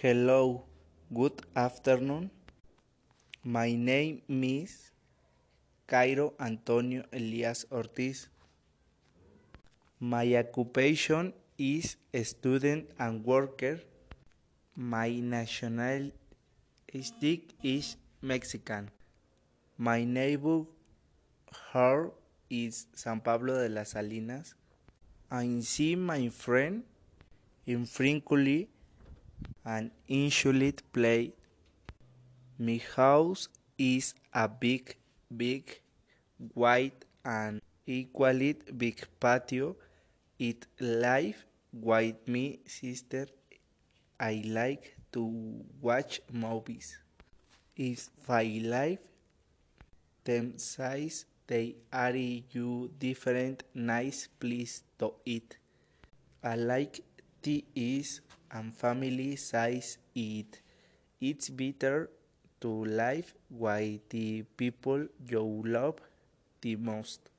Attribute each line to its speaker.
Speaker 1: Hello, good afternoon. My name is Cairo Antonio Elias Ortiz. My occupation is student and worker. My nationality is Mexican. My neighborhood is San Pablo de las Salinas. I see my friend infrequently and usually play. My house is a big, big, white and equally big patio. It live with me sister. I like to watch movies. If I live them size they are you different nice place to eat. I like the is and family size it. It's better to live with the people you love the most.